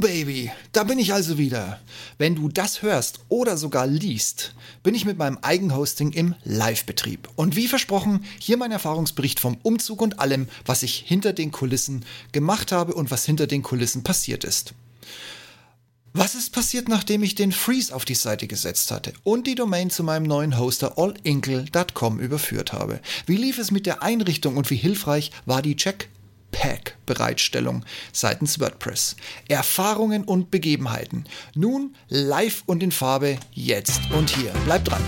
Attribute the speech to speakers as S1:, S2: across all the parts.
S1: Baby! Da bin ich also wieder. Wenn du das hörst oder sogar liest, bin ich mit meinem Eigenhosting im Live-Betrieb. Und wie versprochen, hier mein Erfahrungsbericht vom Umzug und allem, was ich hinter den Kulissen gemacht habe und was hinter den Kulissen passiert ist. Was ist passiert, nachdem ich den Freeze auf die Seite gesetzt hatte und die Domain zu meinem neuen Hoster allinkle.com überführt habe? Wie lief es mit der Einrichtung und wie hilfreich war die Check-Pack-Bereitstellung seitens WordPress? Erfahrungen und Begebenheiten. Nun live und in Farbe, jetzt und hier. Bleibt dran.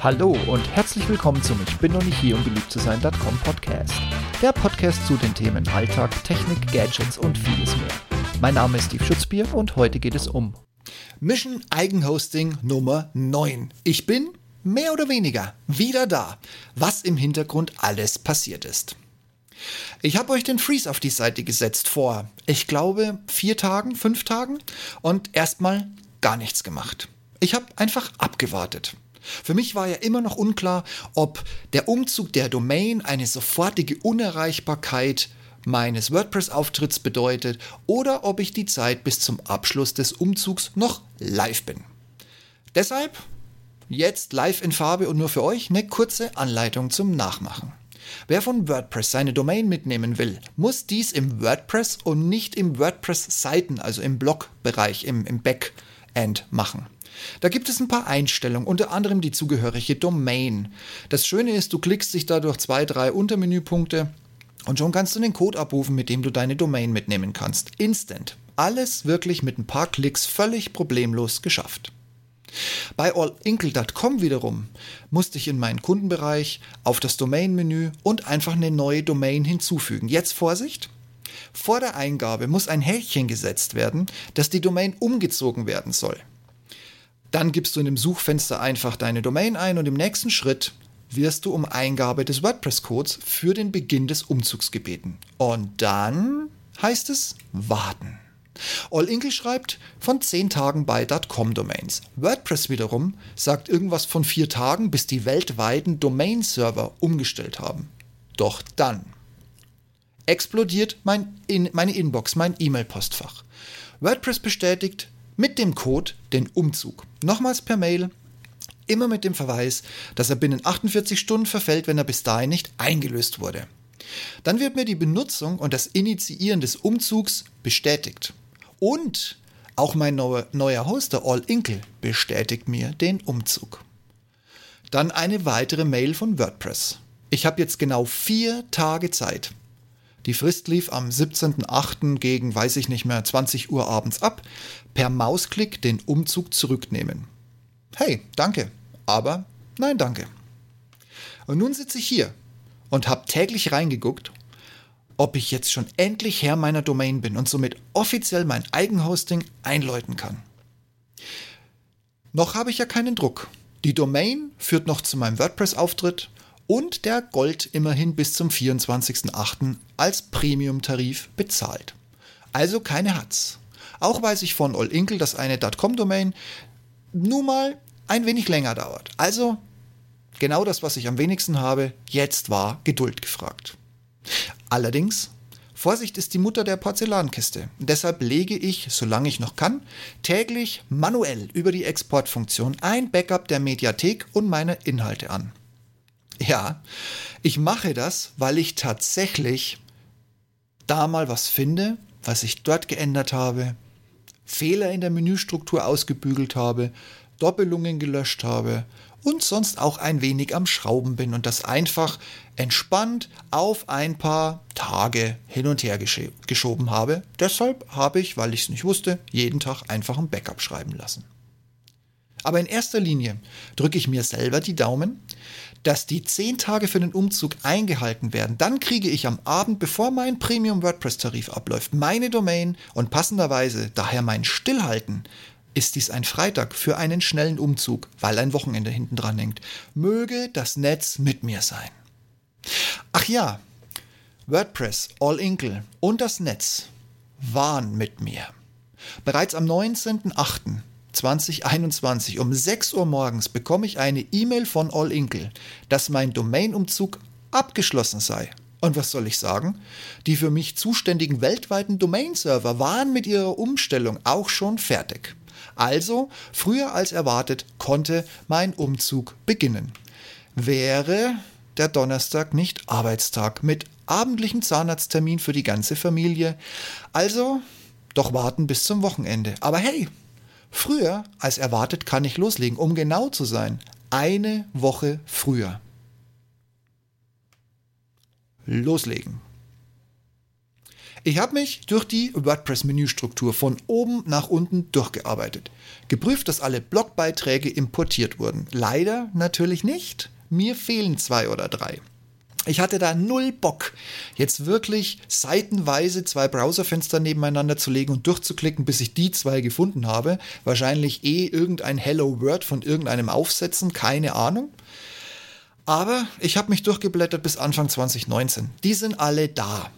S2: Hallo und herzlich willkommen zum Ich bin noch nicht hier, um beliebt zu sein.com Podcast. Der Podcast zu den Themen Alltag, Technik, Gadgets und vieles mehr. Mein Name ist Steve Schutzbier und heute geht es um
S1: Mission Eigenhosting Nummer 9. Ich bin mehr oder weniger wieder da, was im Hintergrund alles passiert ist. Ich habe euch den Freeze auf die Seite gesetzt vor, ich glaube, vier Tagen, fünf Tagen und erstmal gar nichts gemacht. Ich habe einfach abgewartet. Für mich war ja immer noch unklar, ob der Umzug der Domain eine sofortige Unerreichbarkeit meines WordPress-Auftritts bedeutet oder ob ich die Zeit bis zum Abschluss des Umzugs noch live bin. Deshalb jetzt live in Farbe und nur für euch eine kurze Anleitung zum Nachmachen. Wer von WordPress seine Domain mitnehmen will, muss dies im WordPress und nicht im WordPress-Seiten, also im Blog-Bereich, im, im Backend machen. Da gibt es ein paar Einstellungen, unter anderem die zugehörige Domain. Das Schöne ist, du klickst dich da durch zwei, drei Untermenüpunkte und schon kannst du den Code abrufen, mit dem du deine Domain mitnehmen kannst. Instant. Alles wirklich mit ein paar Klicks völlig problemlos geschafft. Bei allinkle.com wiederum musste ich in meinen Kundenbereich auf das Domain-Menü und einfach eine neue Domain hinzufügen. Jetzt Vorsicht! Vor der Eingabe muss ein Häkchen gesetzt werden, dass die Domain umgezogen werden soll. Dann gibst du in dem Suchfenster einfach deine Domain ein und im nächsten Schritt wirst du um Eingabe des WordPress-Codes für den Beginn des Umzugs gebeten. Und dann heißt es warten. All Inkle schreibt von 10 Tagen bei .com-Domains. WordPress wiederum sagt irgendwas von 4 Tagen, bis die weltweiten Domain-Server umgestellt haben. Doch dann explodiert mein in, meine Inbox, mein E-Mail-Postfach. WordPress bestätigt, mit dem Code den Umzug. Nochmals per Mail, immer mit dem Verweis, dass er binnen 48 Stunden verfällt, wenn er bis dahin nicht eingelöst wurde. Dann wird mir die Benutzung und das Initiieren des Umzugs bestätigt. Und auch mein neuer, neuer Hoster Allinkle bestätigt mir den Umzug. Dann eine weitere Mail von WordPress. Ich habe jetzt genau vier Tage Zeit, die Frist lief am 17.08. gegen, weiß ich nicht mehr, 20 Uhr abends ab. Per Mausklick den Umzug zurücknehmen. Hey, danke. Aber nein, danke. Und nun sitze ich hier und habe täglich reingeguckt, ob ich jetzt schon endlich Herr meiner Domain bin und somit offiziell mein Eigenhosting einläuten kann. Noch habe ich ja keinen Druck. Die Domain führt noch zu meinem WordPress-Auftritt und der Gold immerhin bis zum 24.08. als Premium-Tarif bezahlt. Also keine Hatz. Auch weiß ich von Allinkle, dass eine .com-Domain nun mal ein wenig länger dauert. Also genau das, was ich am wenigsten habe, jetzt war Geduld gefragt. Allerdings, Vorsicht ist die Mutter der Porzellankiste. Deshalb lege ich, solange ich noch kann, täglich manuell über die Exportfunktion ein Backup der Mediathek und meine Inhalte an. Ja, ich mache das, weil ich tatsächlich da mal was finde, was ich dort geändert habe, Fehler in der Menüstruktur ausgebügelt habe, Doppelungen gelöscht habe und sonst auch ein wenig am Schrauben bin und das einfach entspannt auf ein paar Tage hin und her gesch geschoben habe. Deshalb habe ich, weil ich es nicht wusste, jeden Tag einfach ein Backup schreiben lassen. Aber in erster Linie drücke ich mir selber die Daumen, dass die 10 Tage für den Umzug eingehalten werden. Dann kriege ich am Abend, bevor mein Premium WordPress-Tarif abläuft, meine Domain und passenderweise daher mein Stillhalten ist dies ein Freitag für einen schnellen Umzug, weil ein Wochenende hinten dran hängt. Möge das Netz mit mir sein. Ach ja, WordPress, All Inkle und das Netz waren mit mir. Bereits am 19.08. 2021 um 6 Uhr morgens bekomme ich eine E-Mail von All Inkle, dass mein Domainumzug abgeschlossen sei. Und was soll ich sagen? Die für mich zuständigen weltweiten Domain-Server waren mit ihrer Umstellung auch schon fertig. Also, früher als erwartet, konnte mein Umzug beginnen. Wäre der Donnerstag nicht Arbeitstag mit abendlichem Zahnarzttermin für die ganze Familie. Also doch warten bis zum Wochenende. Aber hey, früher als erwartet kann ich loslegen, um genau zu sein. Eine Woche früher. Loslegen. Ich habe mich durch die WordPress-Menüstruktur von oben nach unten durchgearbeitet. Geprüft, dass alle Blogbeiträge importiert wurden. Leider natürlich nicht. Mir fehlen zwei oder drei. Ich hatte da null Bock, jetzt wirklich seitenweise zwei Browserfenster nebeneinander zu legen und durchzuklicken, bis ich die zwei gefunden habe. Wahrscheinlich eh irgendein Hello Word von irgendeinem Aufsetzen, keine Ahnung. Aber ich habe mich durchgeblättert bis Anfang 2019. Die sind alle da.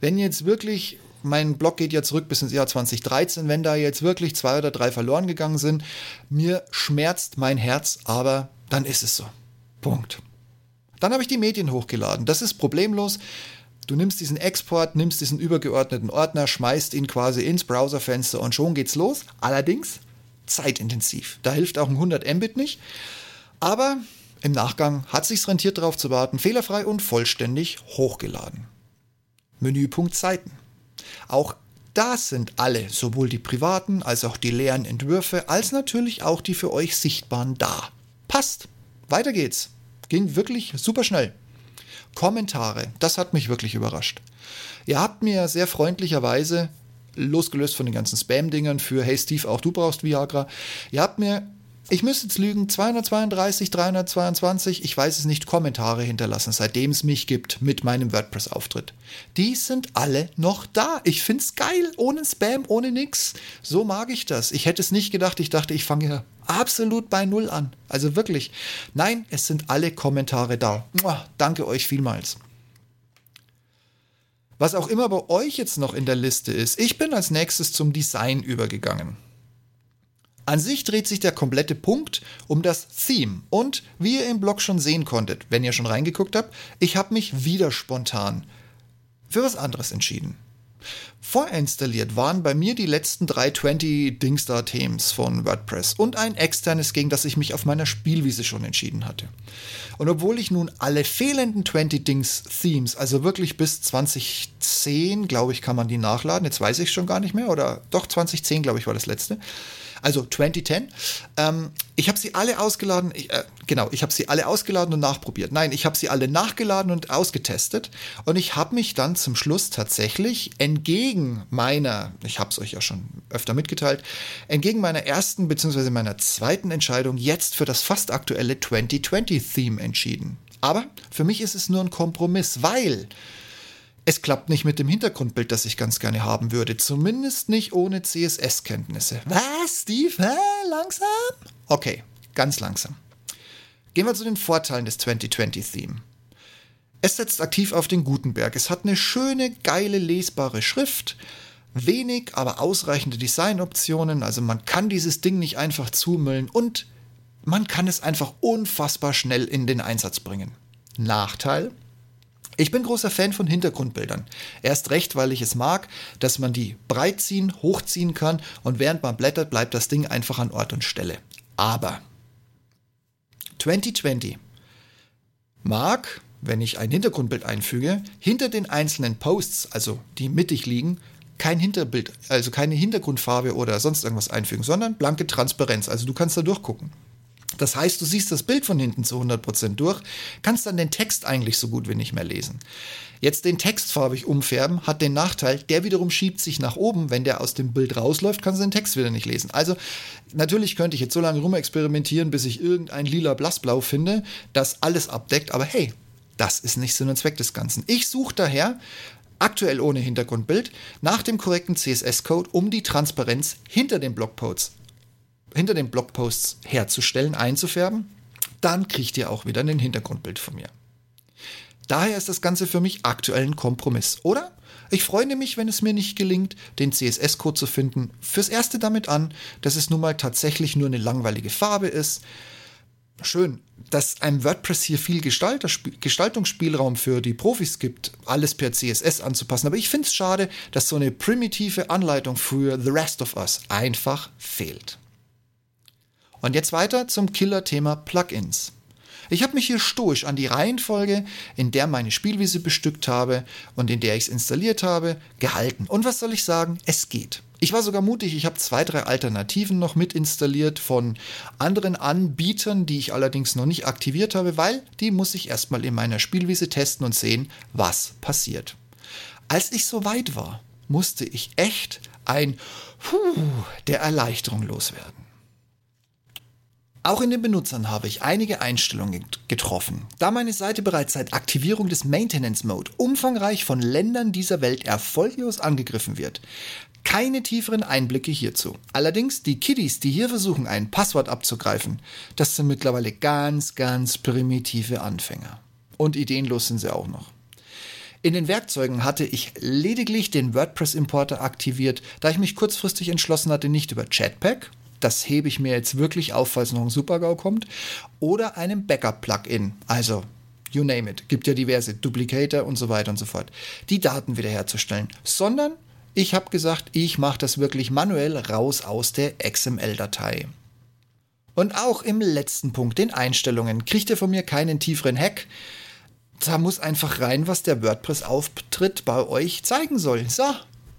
S1: Wenn jetzt wirklich, mein Blog geht ja zurück bis ins Jahr 2013, wenn da jetzt wirklich zwei oder drei verloren gegangen sind, mir schmerzt mein Herz, aber dann ist es so. Punkt. Dann habe ich die Medien hochgeladen. Das ist problemlos. Du nimmst diesen Export, nimmst diesen übergeordneten Ordner, schmeißt ihn quasi ins Browserfenster und schon geht's los. Allerdings zeitintensiv. Da hilft auch ein 100 Mbit nicht. Aber im Nachgang hat sich's rentiert darauf zu warten, fehlerfrei und vollständig hochgeladen. Menüpunkt Seiten. Auch das sind alle, sowohl die privaten als auch die leeren Entwürfe, als natürlich auch die für euch sichtbaren da. Passt. Weiter geht's. Ging wirklich super schnell. Kommentare, das hat mich wirklich überrascht. Ihr habt mir sehr freundlicherweise, losgelöst von den ganzen Spam-Dingern für Hey Steve, auch du brauchst Viagra, ihr habt mir ich müsste jetzt lügen, 232, 322, ich weiß es nicht, Kommentare hinterlassen, seitdem es mich gibt mit meinem WordPress-Auftritt. Die sind alle noch da. Ich find's geil, ohne Spam, ohne nix. So mag ich das. Ich hätte es nicht gedacht, ich dachte, ich fange hier absolut bei Null an. Also wirklich. Nein, es sind alle Kommentare da. Mua, danke euch vielmals. Was auch immer bei euch jetzt noch in der Liste ist, ich bin als nächstes zum Design übergegangen. An sich dreht sich der komplette Punkt um das Theme. Und wie ihr im Blog schon sehen konntet, wenn ihr schon reingeguckt habt, ich habe mich wieder spontan für was anderes entschieden. Vorinstalliert waren bei mir die letzten drei 20 Dingstar-Themes von WordPress und ein externes, gegen das ich mich auf meiner Spielwiese schon entschieden hatte. Und obwohl ich nun alle fehlenden 20 Dings-Themes, also wirklich bis 2010, glaube ich, kann man die nachladen, jetzt weiß ich schon gar nicht mehr, oder doch 2010, glaube ich, war das letzte, also 2010. Ähm, ich habe sie alle ausgeladen, ich, äh, genau, ich habe sie alle ausgeladen und nachprobiert. Nein, ich habe sie alle nachgeladen und ausgetestet und ich habe mich dann zum Schluss tatsächlich entgegen meiner, ich habe es euch ja schon öfter mitgeteilt, entgegen meiner ersten bzw. meiner zweiten Entscheidung jetzt für das fast aktuelle 2020-Theme entschieden. Aber für mich ist es nur ein Kompromiss, weil es klappt nicht mit dem Hintergrundbild, das ich ganz gerne haben würde. Zumindest nicht ohne CSS-Kenntnisse. Was, Steve? Hä? Langsam? Okay, ganz langsam. Gehen wir zu den Vorteilen des 2020-Theme. Es setzt aktiv auf den Gutenberg. Es hat eine schöne, geile, lesbare Schrift. Wenig, aber ausreichende Designoptionen. Also man kann dieses Ding nicht einfach zumüllen und man kann es einfach unfassbar schnell in den Einsatz bringen. Nachteil? Ich bin großer Fan von Hintergrundbildern. Erst recht, weil ich es mag, dass man die breit ziehen, hochziehen kann und während man blättert, bleibt das Ding einfach an Ort und Stelle. Aber 2020 mag, wenn ich ein Hintergrundbild einfüge, hinter den einzelnen Posts, also die mittig liegen, kein Hinterbild, also keine Hintergrundfarbe oder sonst irgendwas einfügen, sondern blanke Transparenz. Also du kannst da durchgucken. Das heißt, du siehst das Bild von hinten zu 100% durch, kannst dann den Text eigentlich so gut wie nicht mehr lesen. Jetzt den Text farbig umfärben hat den Nachteil, der wiederum schiebt sich nach oben. Wenn der aus dem Bild rausläuft, kannst du den Text wieder nicht lesen. Also natürlich könnte ich jetzt so lange rumexperimentieren, bis ich irgendein lila Blassblau finde, das alles abdeckt. Aber hey, das ist nicht Sinn und Zweck des Ganzen. Ich suche daher aktuell ohne Hintergrundbild, nach dem korrekten CSS-Code, um die Transparenz hinter den Blogposts hinter den Blogposts herzustellen, einzufärben, dann kriegt ihr auch wieder ein Hintergrundbild von mir. Daher ist das Ganze für mich aktuell ein Kompromiss, oder? Ich freue mich, wenn es mir nicht gelingt, den CSS-Code zu finden. Fürs Erste damit an, dass es nun mal tatsächlich nur eine langweilige Farbe ist. Schön, dass einem WordPress hier viel Gestaltungsspielraum für die Profis gibt, alles per CSS anzupassen. Aber ich finde es schade, dass so eine primitive Anleitung für The Rest of Us einfach fehlt. Und jetzt weiter zum Killer-Thema Plugins. Ich habe mich hier stoisch an die Reihenfolge, in der meine Spielwiese bestückt habe und in der ich es installiert habe, gehalten. Und was soll ich sagen? Es geht. Ich war sogar mutig, ich habe zwei, drei Alternativen noch mit installiert von anderen Anbietern, die ich allerdings noch nicht aktiviert habe, weil die muss ich erstmal in meiner Spielwiese testen und sehen, was passiert. Als ich so weit war, musste ich echt ein Puh der Erleichterung loswerden. Auch in den Benutzern habe ich einige Einstellungen getroffen. Da meine Seite bereits seit Aktivierung des Maintenance Mode umfangreich von Ländern dieser Welt erfolglos angegriffen wird, keine tieferen Einblicke hierzu. Allerdings die Kiddies, die hier versuchen, ein Passwort abzugreifen, das sind mittlerweile ganz, ganz primitive Anfänger. Und ideenlos sind sie auch noch. In den Werkzeugen hatte ich lediglich den WordPress-Importer aktiviert, da ich mich kurzfristig entschlossen hatte, nicht über Chatpack, das hebe ich mir jetzt wirklich auf, falls noch ein Supergau kommt, oder einem Backup-Plugin, also you name it, gibt ja diverse Duplicator und so weiter und so fort, die Daten wiederherzustellen, sondern ich habe gesagt, ich mache das wirklich manuell raus aus der XML-Datei. Und auch im letzten Punkt, den Einstellungen, kriegt ihr von mir keinen tieferen Hack. Da muss einfach rein, was der WordPress-Auftritt bei euch zeigen soll. So,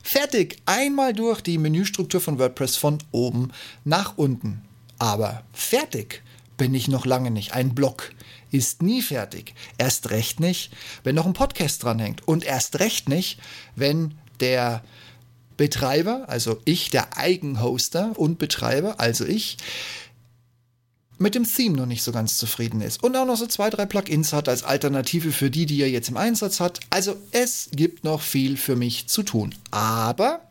S1: Fertig, einmal durch die Menüstruktur von WordPress von oben nach unten. Aber fertig bin ich noch lange nicht. Ein Blog ist nie fertig. Erst recht nicht, wenn noch ein Podcast dranhängt. Und erst recht nicht, wenn der Betreiber, also ich, der Eigenhoster und Betreiber, also ich, mit dem Theme noch nicht so ganz zufrieden ist und auch noch so zwei, drei Plugins hat als Alternative für die, die er jetzt im Einsatz hat. Also es gibt noch viel für mich zu tun. Aber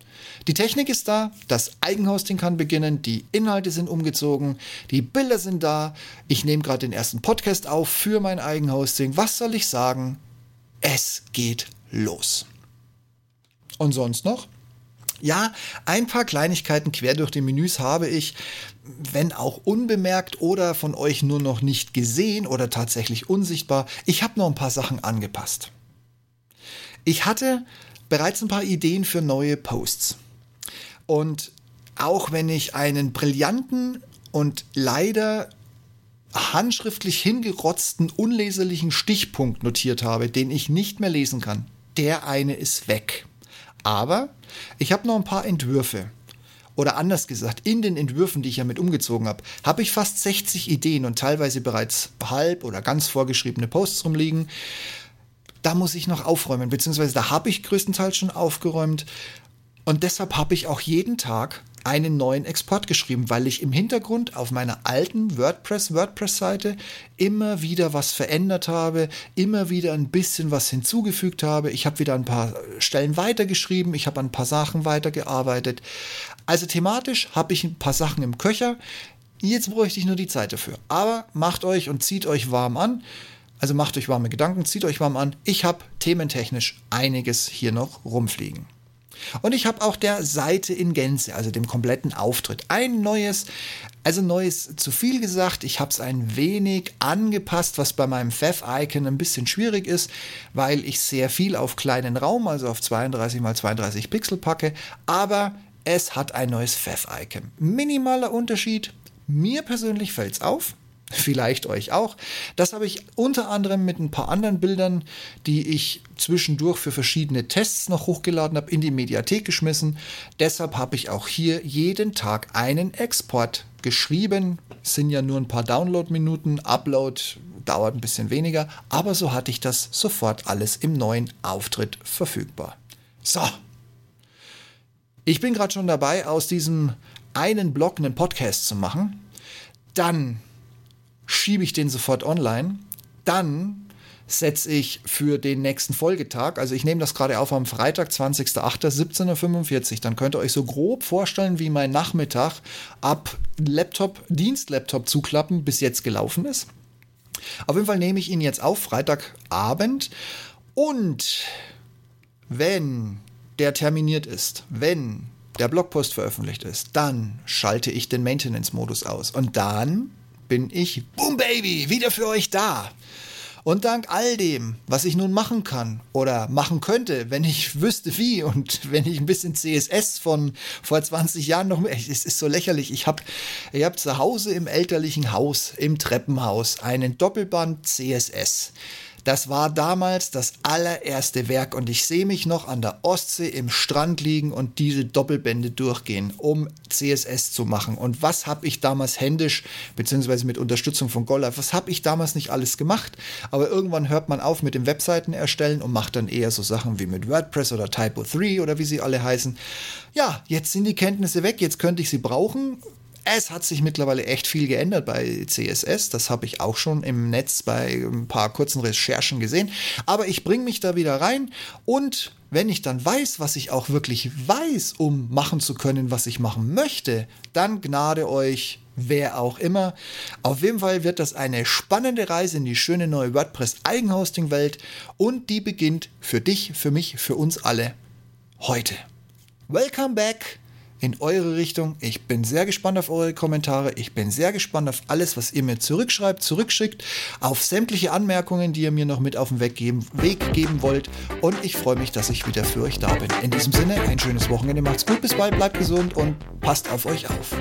S1: die Technik ist da, das Eigenhosting kann beginnen, die Inhalte sind umgezogen, die Bilder sind da. Ich nehme gerade den ersten Podcast auf für mein Eigenhosting. Was soll ich sagen? Es geht los. Und sonst noch? Ja, ein paar Kleinigkeiten quer durch die Menüs habe ich, wenn auch unbemerkt oder von euch nur noch nicht gesehen oder tatsächlich unsichtbar. Ich habe noch ein paar Sachen angepasst. Ich hatte bereits ein paar Ideen für neue Posts. Und auch wenn ich einen brillanten und leider handschriftlich hingerotzten, unleserlichen Stichpunkt notiert habe, den ich nicht mehr lesen kann, der eine ist weg. Aber ich habe noch ein paar Entwürfe. Oder anders gesagt, in den Entwürfen, die ich ja mit umgezogen habe, habe ich fast 60 Ideen und teilweise bereits halb oder ganz vorgeschriebene Posts rumliegen. Da muss ich noch aufräumen, beziehungsweise da habe ich größtenteils schon aufgeräumt. Und deshalb habe ich auch jeden Tag einen neuen Export geschrieben, weil ich im Hintergrund auf meiner alten WordPress WordPress-Seite immer wieder was verändert habe, immer wieder ein bisschen was hinzugefügt habe. Ich habe wieder ein paar Stellen weitergeschrieben, ich habe ein paar Sachen weitergearbeitet. Also thematisch habe ich ein paar Sachen im Köcher. Jetzt bräuchte ich nur die Zeit dafür. Aber macht euch und zieht euch warm an. Also macht euch warme Gedanken, zieht euch warm an. Ich habe thementechnisch einiges hier noch rumfliegen. Und ich habe auch der Seite in Gänze, also dem kompletten Auftritt, ein neues, also neues zu viel gesagt. Ich habe es ein wenig angepasst, was bei meinem Fev-Icon ein bisschen schwierig ist, weil ich sehr viel auf kleinen Raum, also auf 32 x 32 Pixel packe. Aber es hat ein neues Fev-Icon. Minimaler Unterschied. Mir persönlich fällt es auf vielleicht euch auch. Das habe ich unter anderem mit ein paar anderen Bildern, die ich zwischendurch für verschiedene Tests noch hochgeladen habe, in die Mediathek geschmissen. Deshalb habe ich auch hier jeden Tag einen Export geschrieben. Es sind ja nur ein paar Download-Minuten, Upload dauert ein bisschen weniger, aber so hatte ich das sofort alles im neuen Auftritt verfügbar. So. Ich bin gerade schon dabei, aus diesem einen Blog einen Podcast zu machen. Dann schiebe ich den sofort online. Dann setze ich für den nächsten Folgetag, also ich nehme das gerade auf am Freitag, 20.08., 17.45 Uhr, dann könnt ihr euch so grob vorstellen, wie mein Nachmittag ab Laptop, Dienstlaptop zuklappen bis jetzt gelaufen ist. Auf jeden Fall nehme ich ihn jetzt auf, Freitagabend. Und wenn der terminiert ist, wenn der Blogpost veröffentlicht ist, dann schalte ich den Maintenance-Modus aus. Und dann bin ich, boom baby, wieder für euch da. Und dank all dem, was ich nun machen kann oder machen könnte, wenn ich wüsste wie und wenn ich ein bisschen CSS von vor 20 Jahren noch, es ist so lächerlich, ich habe ich hab zu Hause im elterlichen Haus, im Treppenhaus, einen Doppelband CSS. Das war damals das allererste Werk und ich sehe mich noch an der Ostsee im Strand liegen und diese Doppelbände durchgehen, um CSS zu machen. Und was habe ich damals händisch, beziehungsweise mit Unterstützung von Gollife, was habe ich damals nicht alles gemacht? Aber irgendwann hört man auf mit dem Webseiten erstellen und macht dann eher so Sachen wie mit WordPress oder Typo3 oder wie sie alle heißen. Ja, jetzt sind die Kenntnisse weg, jetzt könnte ich sie brauchen es hat sich mittlerweile echt viel geändert bei CSS. Das habe ich auch schon im Netz bei ein paar kurzen Recherchen gesehen. Aber ich bringe mich da wieder rein und wenn ich dann weiß, was ich auch wirklich weiß, um machen zu können, was ich machen möchte, dann gnade euch, wer auch immer. Auf jeden Fall wird das eine spannende Reise in die schöne neue WordPress Eigenhosting-Welt und die beginnt für dich, für mich, für uns alle heute. Welcome back in eure Richtung. Ich bin sehr gespannt auf eure Kommentare. Ich bin sehr gespannt auf alles, was ihr mir zurückschreibt, zurückschickt, auf sämtliche Anmerkungen, die ihr mir noch mit auf den Weg geben, Weg geben wollt. Und ich freue mich, dass ich wieder für euch da bin. In diesem Sinne, ein schönes Wochenende. Macht's gut, bis bald, bleibt gesund und passt auf euch auf.